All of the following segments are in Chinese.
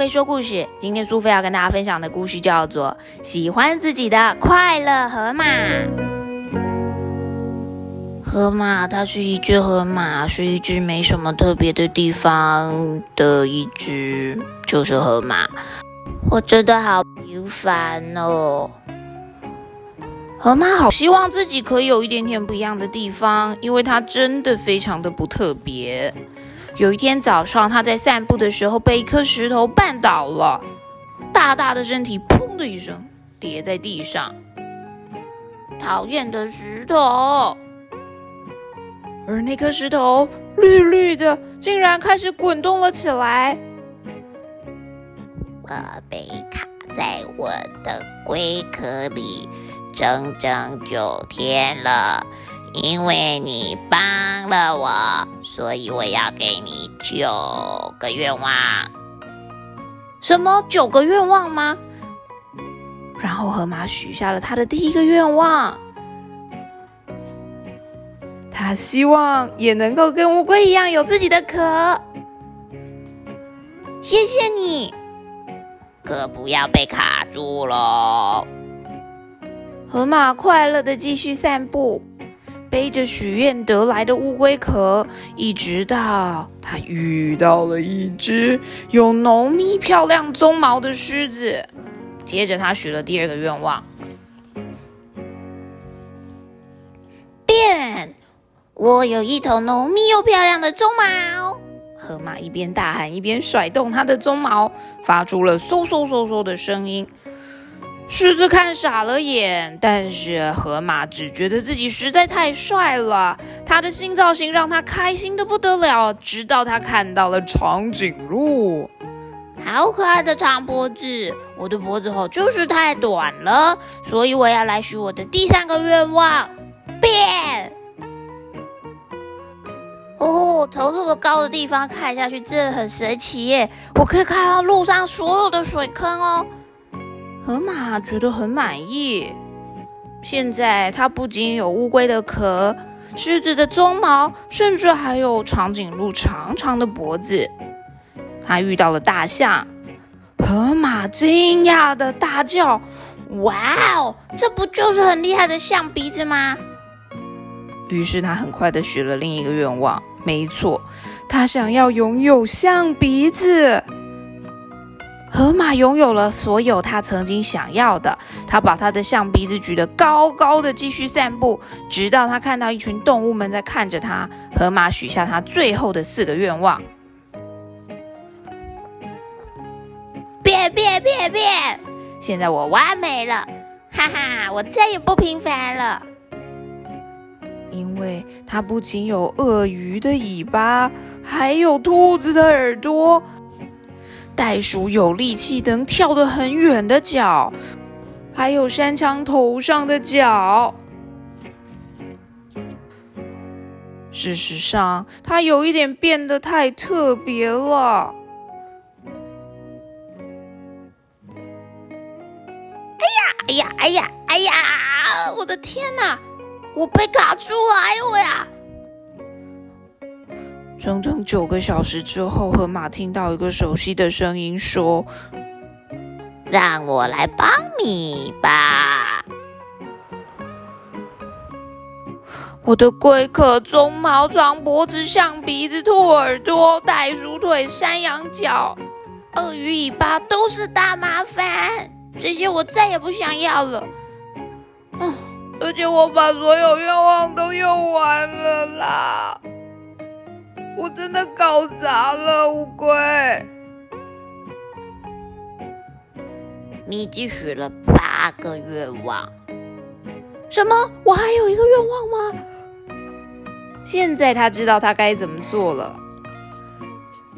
菲说故事。今天苏菲要跟大家分享的故事叫做《喜欢自己的快乐河马》。河马，它是一只河马，是一只没什么特别的地方的一只，就是河马。我真的好平凡哦。河马好希望自己可以有一点点不一样的地方，因为它真的非常的不特别。有一天早上，他在散步的时候被一颗石头绊倒了，大大的身体砰的一声跌在地上。讨厌的石头！而那颗石头绿绿的，竟然开始滚动了起来。我被卡在我的龟壳里整整九天了。因为你帮了我，所以我要给你九个愿望。什么九个愿望吗？然后河马许下了他的第一个愿望，他希望也能够跟乌龟一样有自己的壳。谢谢你，可不要被卡住喽。河马快乐的继续散步。背着许愿得来的乌龟壳，一直到他遇到了一只有浓密漂亮鬃毛的狮子。接着，他许了第二个愿望：变！我有一头浓密又漂亮的鬃毛。河马一边大喊，一边甩动它的鬃毛，发出了嗖嗖嗖嗖的声音。狮子看傻了眼，但是河马只觉得自己实在太帅了，他的新造型让他开心的不得了。直到他看到了长颈鹿，好可爱的长脖子！我的脖子好就是太短了，所以我要来许我的第三个愿望：变！哦，从这么高的地方看下去，真的很神奇耶！我可以看到路上所有的水坑哦。河马觉得很满意。现在它不仅有乌龟的壳、狮子的鬃毛，甚至还有长颈鹿长长的脖子。它遇到了大象，河马惊讶的大叫：“哇哦，这不就是很厉害的象鼻子吗？”于是他很快的许了另一个愿望。没错，他想要拥有象鼻子。河马拥有了所有他曾经想要的。他把他的象鼻子举得高高的，继续散步，直到他看到一群动物们在看着他。河马许下他最后的四个愿望：变变变变！现在我完美了，哈哈！我再也不平凡了，因为它不仅有鳄鱼的尾巴，还有兔子的耳朵。袋鼠有力气，能跳得很远的脚，还有山墙头上的脚。事实上，它有一点变得太特别了。哎呀！哎呀！哎呀！哎呀！我的天哪！我被卡住了！哎呦呀！整整九个小时之后，河马听到一个熟悉的声音说：“让我来帮你吧！我的龟壳、鬃毛、长脖子、象鼻子、兔耳朵、袋鼠腿、山羊角、鳄鱼尾巴都是大麻烦，这些我再也不想要了。嗯，而且我把所有愿望都用完了啦。”我真的搞砸了，乌龟。你已经许了八个愿望，什么？我还有一个愿望吗？现在他知道他该怎么做了。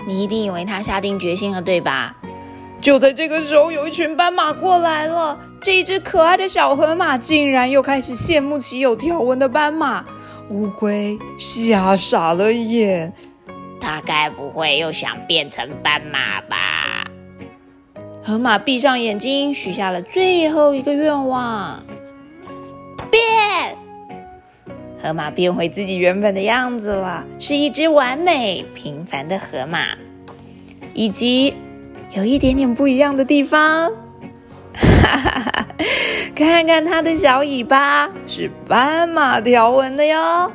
你一定以为他下定决心了，对吧？就在这个时候，有一群斑马过来了。这一只可爱的小河马竟然又开始羡慕起有条纹的斑马。乌龟吓傻了眼。他该不会又想变成斑马吧？河马闭上眼睛，许下了最后一个愿望：变。河马变回自己原本的样子了，是一只完美平凡的河马，以及有一点点不一样的地方。哈哈哈！看看它的小尾巴是斑马条纹的哟。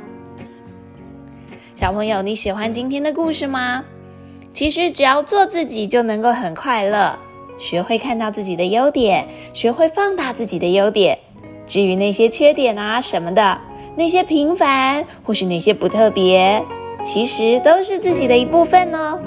小朋友，你喜欢今天的故事吗？其实只要做自己，就能够很快乐。学会看到自己的优点，学会放大自己的优点。至于那些缺点啊什么的，那些平凡或是那些不特别，其实都是自己的一部分哦。